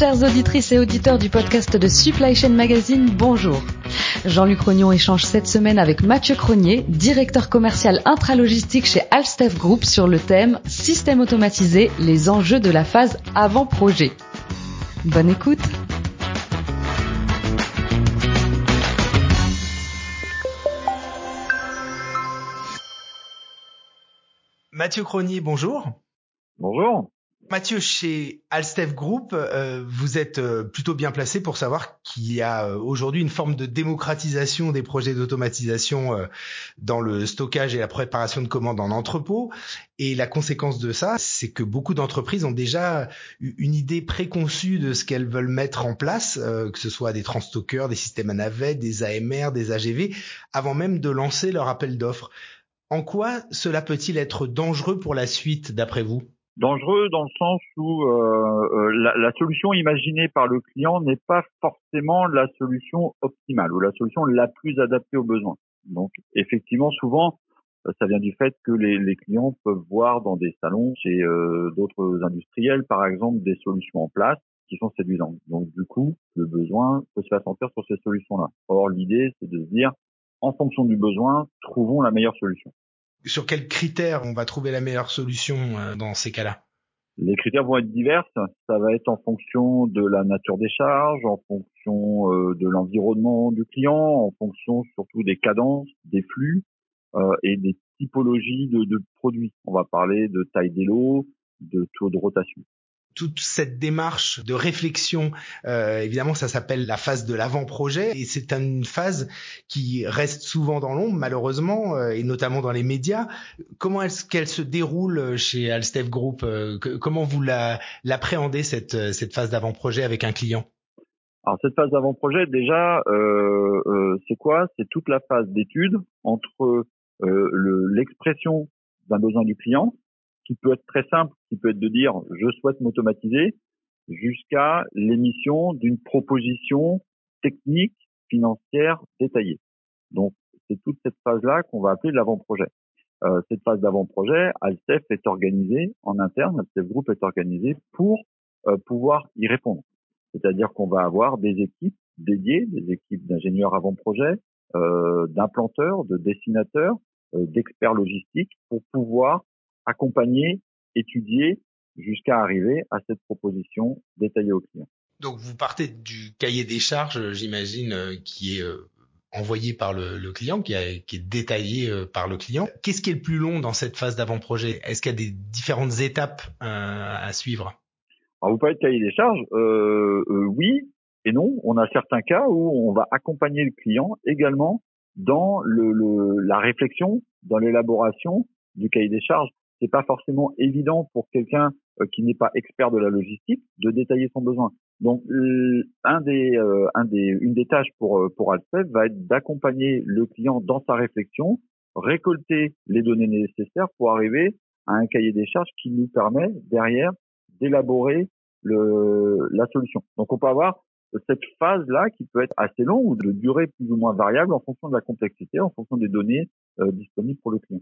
Chères auditrices et auditeurs du podcast de Supply Chain Magazine, bonjour. Jean-Luc Rognon échange cette semaine avec Mathieu Cronier, directeur commercial intralogistique chez Alstef Group sur le thème Système automatisé, les enjeux de la phase avant projet. Bonne écoute. Mathieu Cronier, bonjour. Bonjour. Mathieu, chez Alstef Group, euh, vous êtes euh, plutôt bien placé pour savoir qu'il y a euh, aujourd'hui une forme de démocratisation des projets d'automatisation dans le stockage et la préparation de commandes en entrepôt. Et la conséquence de ça, c'est que beaucoup d'entreprises ont déjà une idée préconçue de ce qu'elles veulent mettre en place, que ce soit des transstockers, des systèmes à navette, des AMR, des AGV, avant même de lancer leur appel d'offres. En quoi cela peut-il être dangereux pour la suite, d'après vous? Dangereux dans le sens où euh, euh, la, la, solution imaginée par le client n'est pas forcément la solution optimale ou la solution la plus adaptée aux besoins. Donc effectivement, souvent, euh, ça vient du fait que les, les clients peuvent voir dans des salons chez euh, d'autres industriels, par exemple, des solutions en place qui sont séduisantes. Donc du coup, le besoin peut se faire sentir sur ces solutions-là. Or, l'idée, c'est de se dire, en fonction du besoin, trouvons la meilleure solution sur quels critères on va trouver la meilleure solution euh, dans ces cas-là? Les critères vont être divers. Ça va être en fonction de la nature des charges, en fonction euh, de l'environnement du client, en fonction surtout des cadences, des flux euh, et des typologies de, de produits. On va parler de taille des lots, de taux de rotation toute cette démarche de réflexion, euh, évidemment, ça s'appelle la phase de l'avant-projet, et c'est une phase qui reste souvent dans l'ombre, malheureusement, euh, et notamment dans les médias. Comment est-ce qu'elle se déroule chez Alstef Group euh, Comment vous l'appréhendez cette, cette phase d'avant-projet avec un client? Alors cette phase d'avant-projet, déjà, c'est quoi? C'est toute la phase d'étude entre l'expression d'un besoin du client, qui peut être très simple, qui peut être de dire je souhaite m'automatiser, jusqu'à l'émission d'une proposition technique, financière détaillée. Donc c'est toute cette phase-là qu'on va appeler l'avant-projet. Euh, cette phase d'avant-projet, Alcef est organisée en interne, Alcef Group est organisé pour euh, pouvoir y répondre. C'est-à-dire qu'on va avoir des équipes dédiées, des équipes d'ingénieurs avant-projet, euh, d'implanteurs, de dessinateurs, euh, d'experts logistiques pour pouvoir accompagner, étudier jusqu'à arriver à cette proposition détaillée au client. Donc vous partez du cahier des charges, j'imagine, euh, qui est euh, envoyé par le, client, qui, est détaillé euh, par le client. Qu'est-ce qui est le plus long dans cette phase d'avant-projet? Est-ce qu'il y a des différentes étapes à suivre? Alors vous parlez de cahier des charges, oui et non. On a certains cas où on va accompagner le client également dans la réflexion, dans l'élaboration du cahier des charges c'est pas forcément évident pour quelqu'un euh, qui n'est pas expert de la logistique de détailler son besoin. Donc un des, euh, un des, une des tâches pour euh, pour va être d'accompagner le client dans sa réflexion, récolter les données nécessaires pour arriver à un cahier des charges qui nous permet derrière d'élaborer le la solution. Donc on peut avoir cette phase là qui peut être assez longue ou de durée plus ou moins variable en fonction de la complexité, en fonction des données disponibles pour le client.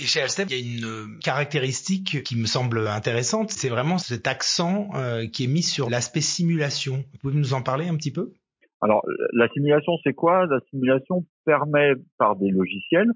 Et chez Alstef, il y a une euh, caractéristique qui me semble intéressante, c'est vraiment cet accent euh, qui est mis sur l'aspect simulation. Vous pouvez nous en parler un petit peu? Alors, la simulation, c'est quoi? La simulation permet, par des logiciels,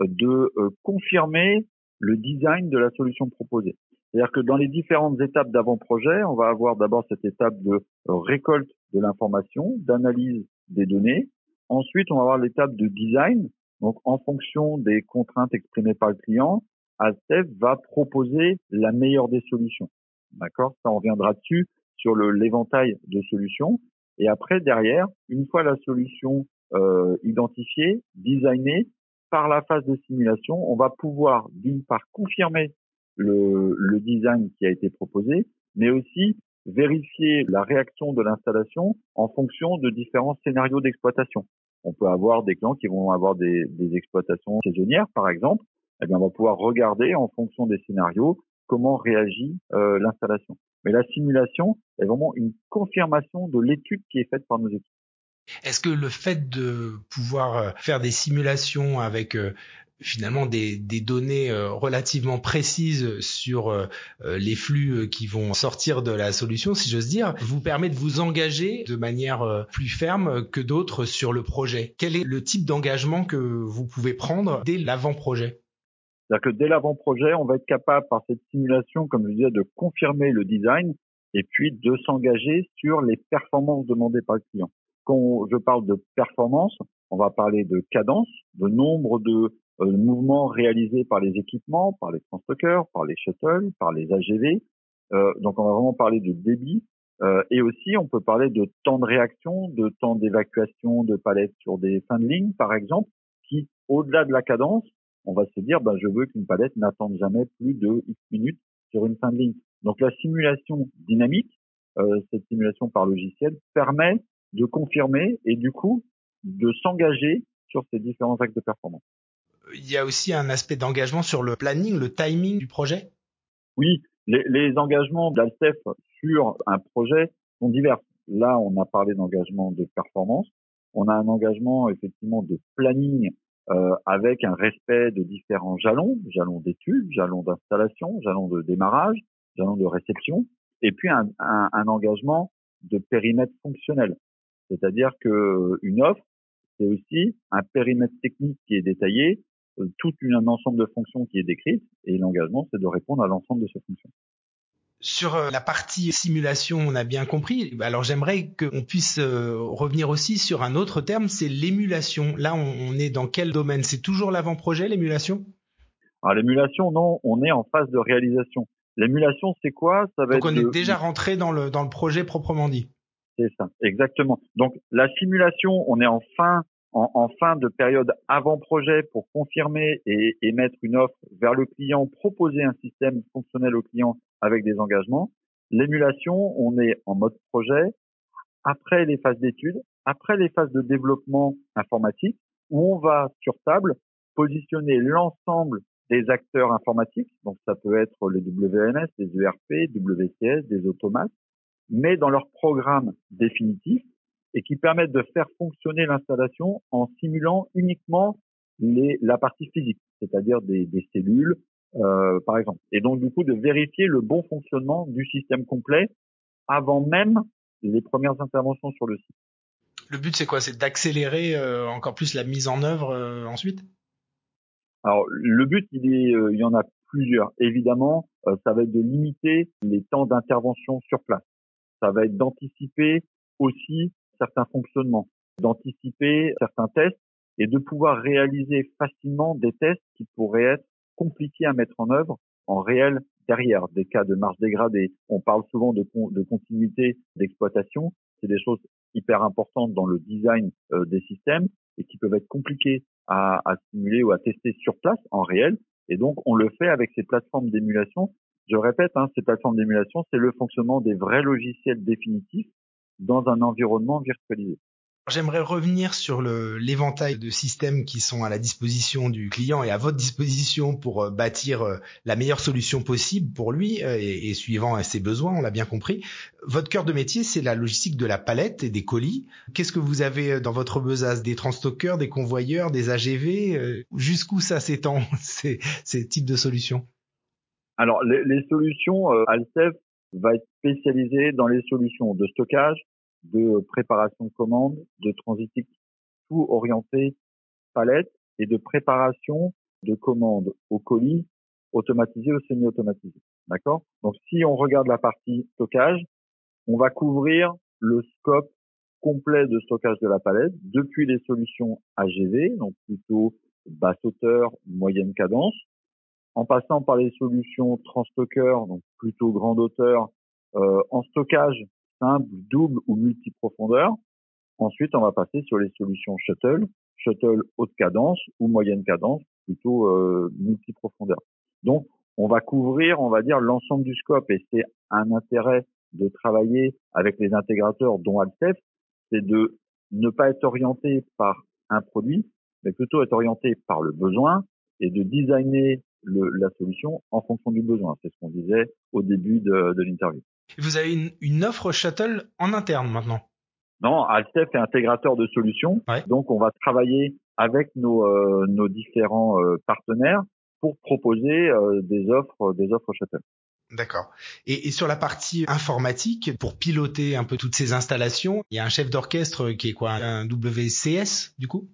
euh, de confirmer le design de la solution proposée. C'est-à-dire que dans les différentes étapes d'avant-projet, on va avoir d'abord cette étape de récolte de l'information, d'analyse des données. Ensuite, on va avoir l'étape de design, donc, en fonction des contraintes exprimées par le client, Alstef va proposer la meilleure des solutions. D'accord? Ça, on reviendra dessus sur l'éventail de solutions. Et après, derrière, une fois la solution euh, identifiée, designée, par la phase de simulation, on va pouvoir d'une part confirmer le design qui a été proposé, mais aussi vérifier la réaction de l'installation en fonction de différents scénarios d'exploitation. On peut avoir des clients qui vont avoir des, exploitations saisonnières, par exemple. Eh bien, on va pouvoir regarder en fonction des scénarios comment réagit euh, l'installation. Mais la simulation est vraiment une confirmation de l'étude qui est faite par nos équipes. Est-ce que le fait de pouvoir euh, faire des simulations avec euh, finalement des, des données euh, relativement précises sur euh, euh, les flux qui vont sortir de la solution, si j'ose dire, vous permet de vous engager de manière plus ferme que d'autres sur le projet. Quel est le type d'engagement que vous pouvez prendre dès l'avant-projet? C'est-à-dire que dès l'avant-projet, on va être capable par cette simulation, comme je disais, de confirmer le design et puis de s'engager sur les performances demandées par le client. Quand je parle de performance, on va parler de cadence, de nombre de euh, mouvements réalisés par les équipements, par les transtockers, par les shuttles, par les AGV. Euh, donc on va vraiment parler de débit. Euh, et aussi, on peut parler de temps de réaction, de temps d'évacuation de palettes sur des fins de ligne, par exemple, qui, au-delà de la cadence, on va se dire, ben, je veux qu'une palette n'attende jamais plus de X minutes sur une fin de ligne. Donc la simulation dynamique, euh, cette simulation par logiciel, permet de confirmer et du coup de s'engager sur ces différents actes de performance il y a aussi un aspect d'engagement sur le planning, le timing du projet? Oui, les, les engagements d'Altef sur un projet sont divers. Là, on a parlé d'engagement de performance. On a un engagement effectivement de planning euh, avec un respect de différents jalons, jalons d'études, jalons d'installation, jalons de démarrage, jalons de réception, et puis un, un, un engagement de périmètre fonctionnel. C'est-à-dire que une offre, c'est aussi un périmètre technique qui est détaillé tout un ensemble de fonctions qui est décrite et l'engagement, c'est de répondre à l'ensemble de ces fonctions. Sur euh, la partie simulation, on a bien compris. Alors j'aimerais qu'on puisse euh, revenir aussi sur un autre terme, c'est l'émulation. Là, on est dans quel domaine? C'est toujours l'avant-projet, l'émulation? Alors l'émulation, non, on est en phase de réalisation. L'émulation, c'est quoi? Ça va Donc on est déjà rentré dans le dans le projet proprement dit. C'est ça, exactement. Donc la simulation, on est en fin en, fin de période avant-projet pour confirmer et, et, mettre une offre vers le client, proposer un système fonctionnel au client avec des engagements. L'émulation, on est en mode projet après les phases d'études, après les phases de développement informatique, où on va sur table positionner l'ensemble des acteurs informatiques, donc ça peut être les WNS, les ERP, WCS, des automates, mais dans leur programme définitif, et qui permettent de faire fonctionner l'installation en simulant uniquement les, la partie physique, c'est-à-dire des, des cellules, euh, par exemple. Et donc du coup de vérifier le bon fonctionnement du système complet avant même les premières interventions sur le site. Le but c'est quoi? C'est d'accélérer euh, encore plus la mise en œuvre euh, ensuite? Alors le but il, est, euh, il y en a plusieurs. Évidemment, ça va être de limiter les temps d'intervention sur place. Ça va être d'anticiper aussi certains fonctionnements, d'anticiper certains tests et de pouvoir réaliser facilement des tests qui pourraient être compliqués à mettre en œuvre en réel derrière des cas de marge dégradée. On parle souvent de, continuité d'exploitation. C'est des choses hyper importantes dans le design euh, des systèmes et qui peuvent être compliquées à, à simuler ou à tester sur place en réel. Et donc, on le fait avec ces plateformes d'émulation. Je répète, hein, ces plateformes d'émulation, c'est le fonctionnement des vrais logiciels définitifs dans un environnement virtualisé. J'aimerais revenir sur l'éventail de systèmes qui sont à la disposition du client et à votre disposition pour euh, bâtir euh, la meilleure solution possible pour lui euh, et, et suivant ses besoins, on l'a bien compris. Votre cœur de métier, c'est la logistique de la palette et des colis. Qu'est-ce que vous avez dans votre besace? Des transstockers, des convoyeurs, des AGV Jusqu'où ça s'étend, ces, ces types de solutions? Alors, les, les solutions, euh, Alcef va être spécialisé dans les solutions de stockage, de préparation de commandes, de transitique, tout orienté palette et de préparation de commandes au colis automatisé ou semi-automatisé. D'accord? Donc si on regarde la partie stockage, on va couvrir le scope complet de stockage de la palette depuis les solutions AGV, donc plutôt basse hauteur, moyenne cadence, en passant par les solutions transstocker, donc plutôt grande hauteur, euh, en stockage simple, double ou multi-profondeur. Ensuite, on va passer sur les solutions shuttle, shuttle haute cadence ou moyenne cadence, plutôt euh, multi-profondeur. Donc, on va couvrir, on va dire, l'ensemble du scope et c'est un intérêt de travailler avec les intégrateurs dont Altef, c'est de ne pas être orienté par un produit, mais plutôt être orienté par le besoin et de designer la solution en fonction du besoin. C'est ce qu'on disait au début de l'interview. Vous avez une, une, offre shuttle en interne maintenant Non, Alstef est intégrateur de solutions. Ouais. Donc, on va travailler avec nos, nos différents partenaires pour proposer des offres, des offres shuttle. D'accord. Et, et, sur la partie informatique, pour piloter un peu toutes ces installations, il y a un chef d'orchestre qui est quoi? Un WCS du coup?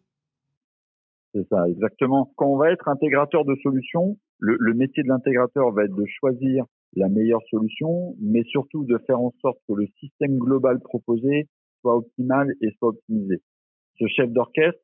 C'est ça, exactement. Quand on va être intégrateur de solutions, le, le métier de l'intégrateur va être de choisir la meilleure solution, mais surtout de faire en sorte que le système global proposé soit optimal et soit optimisé. Ce chef d'orchestre,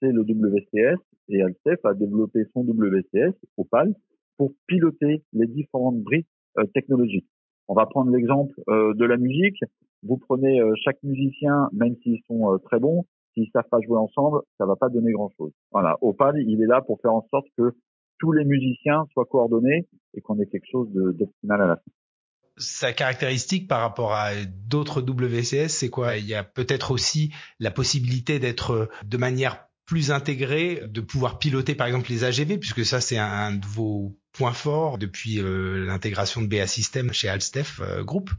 c'est le WCS et Alcef a développé son WCS, Opal, pour piloter les différentes briques euh, technologiques. On va prendre l'exemple euh, de la musique. Vous prenez euh, chaque musicien, même s'ils sont très bons, s'ils savent pas jouer ensemble, ça va pas donner grand-chose. Voilà, Opal, il est là pour faire en sorte que tous les musiciens soient coordonnés et qu'on ait quelque chose d'optimal à la fin sa caractéristique par rapport à d'autres WCS, c'est quoi? Il y a peut-être aussi la possibilité d'être de manière plus intégrée, de pouvoir piloter par exemple les AGV, puisque ça c'est un, de vos points forts depuis euh, l'intégration de BA System chez Alstef euh, Group.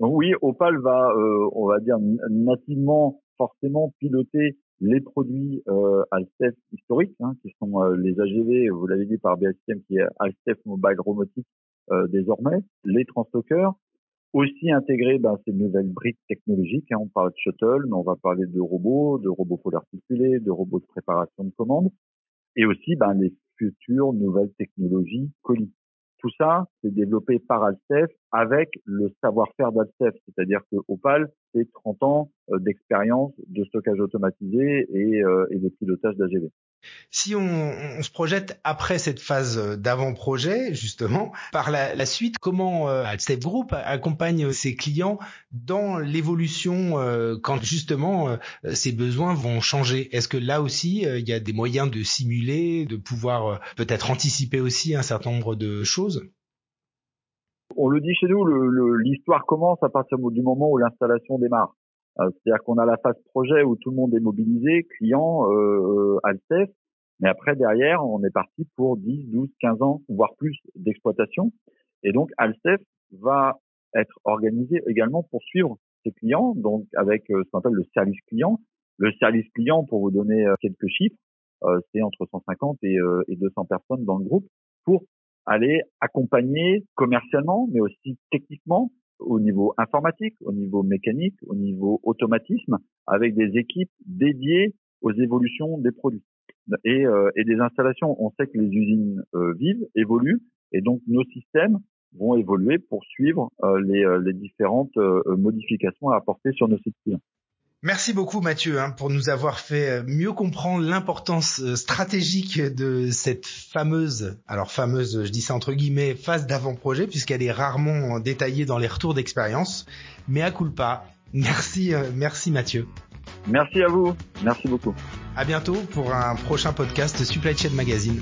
Oui, Opal va, euh, on va dire nativement, forcément piloter les produits Alstef historiques, hein, qui sont les AGV, vous l'avez dit par BA System, qui est Alstef Mobile Robotics désormais, les translockers, aussi intégrer ben, ces nouvelles briques technologiques. Hein. On parle de shuttle, mais on va parler de robots, de robots pôles articulés, de robots de préparation de commandes, et aussi ben, les futures nouvelles technologies colis. Tout ça, c'est développé par Alstef avec le savoir-faire d'Alstef, c'est-à-dire que Opal, c'est 30 ans euh, d'expérience de stockage automatisé et, euh, et de pilotage d'AGV. Si on, se projette après cette phase d'avant-projet, justement, par la, suite, comment euh, Alstef Group accompagne ses clients dans l'évolution euh, quand justement euh, ces besoins vont changer? Est-ce que là aussi, euh, il y a des moyens de simuler, de pouvoir peut-être anticiper aussi un certain nombre de choses? On le dit chez nous, l'histoire commence à partir du moment où l'installation démarre. C'est-à-dire qu'on a la phase projet où tout le monde est mobilisé, client, euh, mais après derrière, on est parti pour 10, 12, 15 ans, voire plus d'exploitation. Et donc Alstef va être organisé également pour suivre ses clients, donc avec euh, ce qu'on appelle le service client. Le service client, pour vous donner euh, quelques chiffres, euh, c'est entre 150 et, et 200 personnes dans le groupe pour aller accompagner commercialement, mais aussi techniquement au niveau informatique, au niveau mécanique, au niveau automatisme, avec des équipes dédiées aux évolutions des produits et, euh, des installations. On sait que les usines euh, vivent, évoluent, et donc nos systèmes vont évoluer pour suivre euh, les, les, différentes modifications à apporter sur nos sites clients. Merci beaucoup Mathieu hein, pour nous avoir fait mieux comprendre l'importance stratégique de cette fameuse, alors fameuse, je dis ça entre guillemets, phase d'avant-projet puisqu'elle est rarement détaillée dans les retours d'expérience. Mais à culpa, merci, merci Mathieu. Merci à vous, merci beaucoup. À bientôt pour un prochain podcast Supply Chain Magazine.